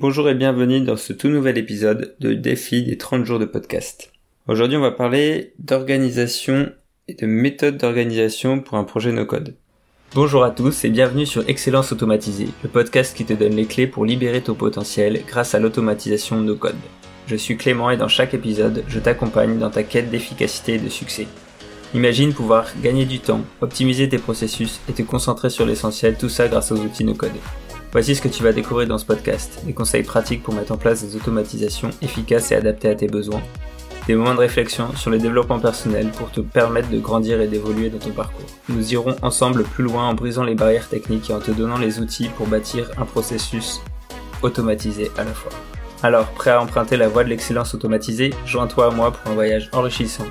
Bonjour et bienvenue dans ce tout nouvel épisode de Défi des 30 jours de podcast. Aujourd'hui on va parler d'organisation et de méthode d'organisation pour un projet no-code. Bonjour à tous et bienvenue sur Excellence Automatisée, le podcast qui te donne les clés pour libérer ton potentiel grâce à l'automatisation no-code. Je suis Clément et dans chaque épisode, je t'accompagne dans ta quête d'efficacité et de succès. Imagine pouvoir gagner du temps, optimiser tes processus et te concentrer sur l'essentiel, tout ça grâce aux outils no-code. Voici ce que tu vas découvrir dans ce podcast, des conseils pratiques pour mettre en place des automatisations efficaces et adaptées à tes besoins, des moments de réflexion sur le développement personnel pour te permettre de grandir et d'évoluer dans ton parcours. Nous irons ensemble plus loin en brisant les barrières techniques et en te donnant les outils pour bâtir un processus automatisé à la fois. Alors, prêt à emprunter la voie de l'excellence automatisée, joins-toi à moi pour un voyage enrichissant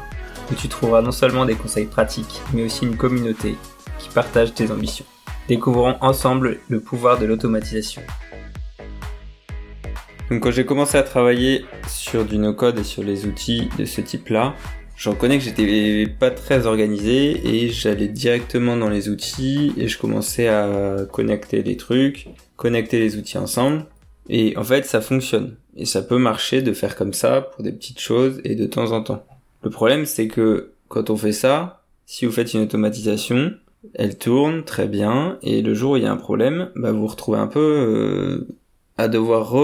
où tu trouveras non seulement des conseils pratiques, mais aussi une communauté qui partage tes ambitions. Découvrons ensemble le pouvoir de l'automatisation. Donc quand j'ai commencé à travailler sur du no-code et sur les outils de ce type-là, je reconnais que j'étais pas très organisé et j'allais directement dans les outils et je commençais à connecter les trucs, connecter les outils ensemble. Et en fait, ça fonctionne. Et ça peut marcher de faire comme ça pour des petites choses et de temps en temps. Le problème, c'est que quand on fait ça, si vous faites une automatisation, elle tourne très bien et le jour où il y a un problème, bah vous retrouvez un peu euh, à devoir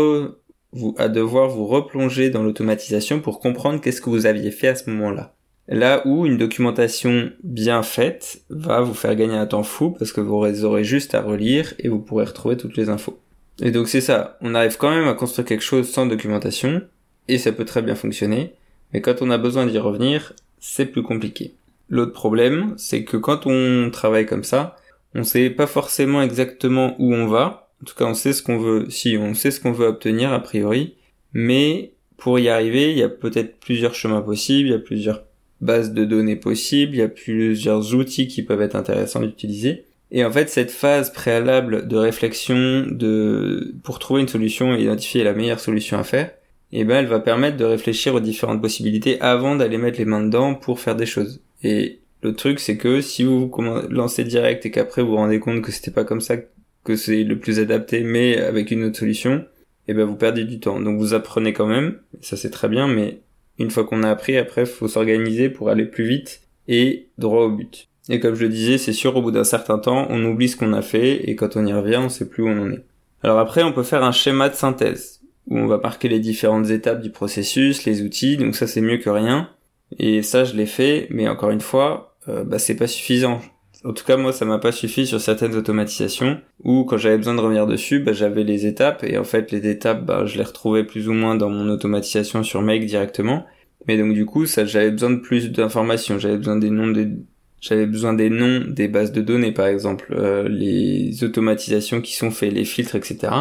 vous à devoir vous replonger dans l'automatisation pour comprendre qu'est-ce que vous aviez fait à ce moment-là. Là où une documentation bien faite va vous faire gagner un temps fou parce que vous aurez juste à relire et vous pourrez retrouver toutes les infos. Et donc c'est ça, on arrive quand même à construire quelque chose sans documentation, et ça peut très bien fonctionner, mais quand on a besoin d'y revenir, c'est plus compliqué. L'autre problème, c'est que quand on travaille comme ça, on sait pas forcément exactement où on va. En tout cas, on sait ce qu'on veut, si on sait ce qu'on veut obtenir a priori, mais pour y arriver, il y a peut-être plusieurs chemins possibles, il y a plusieurs bases de données possibles, il y a plusieurs outils qui peuvent être intéressants d'utiliser. Et en fait, cette phase préalable de réflexion de, pour trouver une solution et identifier la meilleure solution à faire, eh ben, elle va permettre de réfléchir aux différentes possibilités avant d'aller mettre les mains dedans pour faire des choses. Et le truc, c'est que si vous lancez direct et qu'après vous vous rendez compte que c'était pas comme ça que c'est le plus adapté, mais avec une autre solution, eh ben, vous perdez du temps. Donc vous apprenez quand même, ça c'est très bien, mais une fois qu'on a appris, après, faut s'organiser pour aller plus vite et droit au but. Et comme je le disais, c'est sûr, au bout d'un certain temps, on oublie ce qu'on a fait et quand on y revient, on sait plus où on en est. Alors après, on peut faire un schéma de synthèse où on va marquer les différentes étapes du processus, les outils, donc ça c'est mieux que rien. Et ça je l'ai fait, mais encore une fois, euh, bah, c'est pas suffisant. En tout cas moi ça m'a pas suffi sur certaines automatisations où quand j'avais besoin de revenir dessus, bah, j'avais les étapes et en fait les étapes bah, je les retrouvais plus ou moins dans mon automatisation sur Make directement. Mais donc du coup ça j'avais besoin de plus d'informations, j'avais besoin des noms des j'avais besoin des noms des bases de données par exemple, euh, les automatisations qui sont faites, les filtres, etc.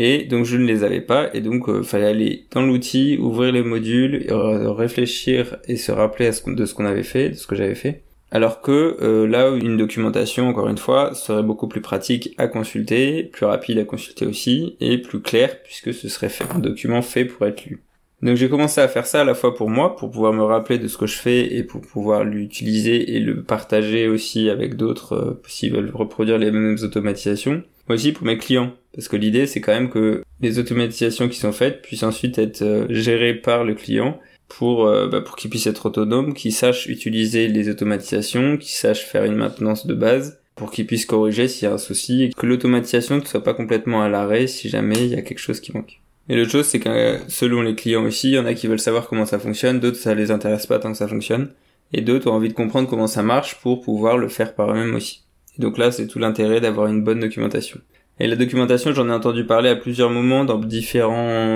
Et donc je ne les avais pas et donc euh, fallait aller dans l'outil, ouvrir les modules, réfléchir et se rappeler de ce qu'on avait fait, de ce que j'avais fait. Alors que euh, là, une documentation, encore une fois, serait beaucoup plus pratique à consulter, plus rapide à consulter aussi, et plus clair puisque ce serait un document fait pour être lu. Donc j'ai commencé à faire ça à la fois pour moi, pour pouvoir me rappeler de ce que je fais et pour pouvoir l'utiliser et le partager aussi avec d'autres euh, s'ils veulent reproduire les mêmes automatisations. Aussi pour mes clients, parce que l'idée c'est quand même que les automatisations qui sont faites puissent ensuite être euh, gérées par le client pour euh, bah, pour qu'il puisse être autonome, qu'il sache utiliser les automatisations, qu'il sache faire une maintenance de base pour qu'il puisse corriger s'il y a un souci et que l'automatisation ne soit pas complètement à l'arrêt si jamais il y a quelque chose qui manque. Et l'autre chose, c'est que selon les clients aussi, il y en a qui veulent savoir comment ça fonctionne, d'autres ça les intéresse pas tant que ça fonctionne, et d'autres ont envie de comprendre comment ça marche pour pouvoir le faire par eux-mêmes aussi. Donc là, c'est tout l'intérêt d'avoir une bonne documentation. Et la documentation, j'en ai entendu parler à plusieurs moments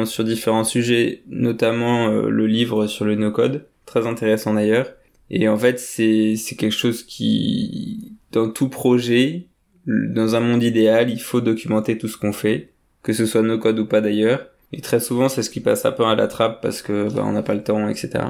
sur différents sujets, notamment euh, le livre sur le no-code, très intéressant d'ailleurs. Et en fait, c'est, c'est quelque chose qui, dans tout projet, dans un monde idéal, il faut documenter tout ce qu'on fait, que ce soit no-code ou pas d'ailleurs, et très souvent, c'est ce qui passe un peu à la trappe parce que bah, on n'a pas le temps, etc.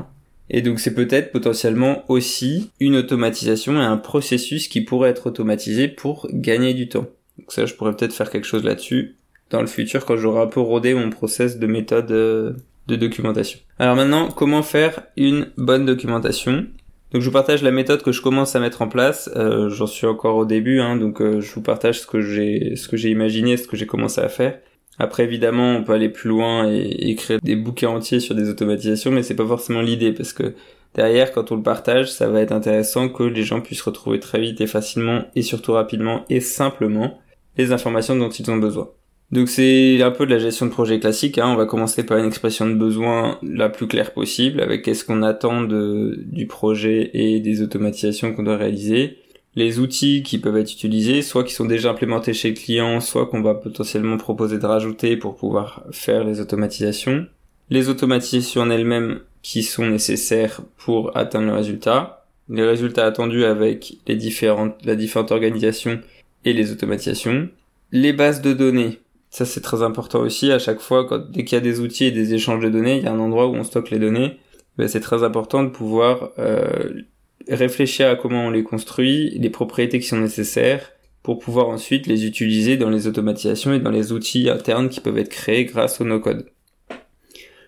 Et donc c'est peut-être potentiellement aussi une automatisation et un processus qui pourrait être automatisé pour gagner du temps. Donc ça, je pourrais peut-être faire quelque chose là-dessus dans le futur quand j'aurai un peu rodé mon process de méthode euh, de documentation. Alors maintenant, comment faire une bonne documentation? Donc je vous partage la méthode que je commence à mettre en place. Euh, J'en suis encore au début, hein, donc euh, je vous partage ce que j'ai, ce que j'ai imaginé, ce que j'ai commencé à faire. Après, évidemment, on peut aller plus loin et écrire des bouquins entiers sur des automatisations, mais c'est pas forcément l'idée parce que derrière, quand on le partage, ça va être intéressant que les gens puissent retrouver très vite et facilement et surtout rapidement et simplement les informations dont ils ont besoin. Donc c'est un peu de la gestion de projet classique. Hein. On va commencer par une expression de besoin la plus claire possible, avec qu'est-ce qu'on attend de, du projet et des automatisations qu'on doit réaliser. Les outils qui peuvent être utilisés, soit qui sont déjà implémentés chez le client, soit qu'on va potentiellement proposer de rajouter pour pouvoir faire les automatisations. Les automatisations en elles-mêmes qui sont nécessaires pour atteindre le résultat. Les résultats attendus avec les différentes, la différente organisation et les automatisations. Les bases de données ça c'est très important aussi. À chaque fois, dès qu'il y a des outils et des échanges de données, il y a un endroit où on stocke les données. Ben, c'est très important de pouvoir euh, réfléchir à comment on les construit, les propriétés qui sont nécessaires pour pouvoir ensuite les utiliser dans les automatisations et dans les outils internes qui peuvent être créés grâce au no-code.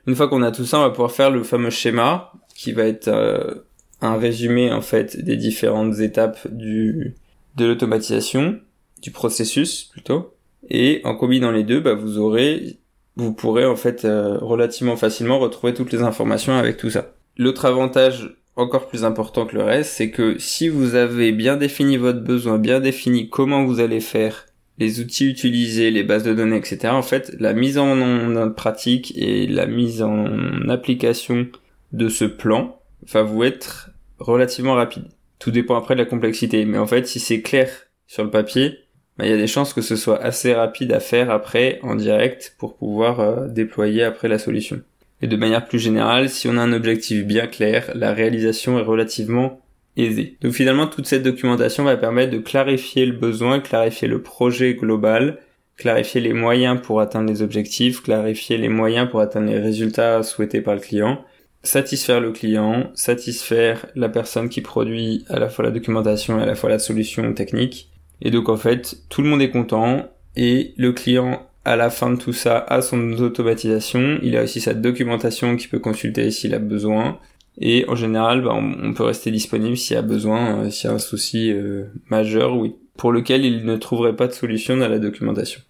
Une fois qu'on a tout ça, on va pouvoir faire le fameux schéma qui va être euh, un résumé en fait des différentes étapes du de l'automatisation, du processus plutôt. Et en combinant les deux, bah, vous aurez, vous pourrez en fait euh, relativement facilement retrouver toutes les informations avec tout ça. L'autre avantage encore plus important que le reste, c'est que si vous avez bien défini votre besoin, bien défini comment vous allez faire, les outils utilisés, les bases de données, etc. En fait, la mise en, pratique et la mise en application de ce plan va vous être relativement rapide. Tout dépend après de la complexité, mais en fait, si c'est clair sur le papier, bah, il y a des chances que ce soit assez rapide à faire après en direct pour pouvoir euh, déployer après la solution. Et de manière plus générale, si on a un objectif bien clair, la réalisation est relativement aisée. Donc finalement, toute cette documentation va permettre de clarifier le besoin, clarifier le projet global, clarifier les moyens pour atteindre les objectifs, clarifier les moyens pour atteindre les résultats souhaités par le client, satisfaire le client, satisfaire la personne qui produit à la fois la documentation et à la fois la solution technique, et donc en fait, tout le monde est content et le client à la fin de tout ça a son automatisation, il a aussi sa documentation qu'il peut consulter s'il a besoin. Et en général, bah, on, peut rester disponible s'il a besoin, euh, s'il y a un souci euh, majeur, oui, pour lequel il ne trouverait pas de solution dans la documentation.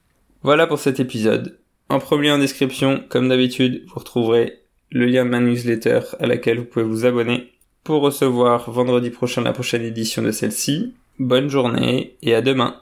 Voilà pour cet épisode. En premier en description, comme d'habitude, vous retrouverez le lien de ma newsletter à laquelle vous pouvez vous abonner pour recevoir vendredi prochain la prochaine édition de celle-ci. Bonne journée et à demain.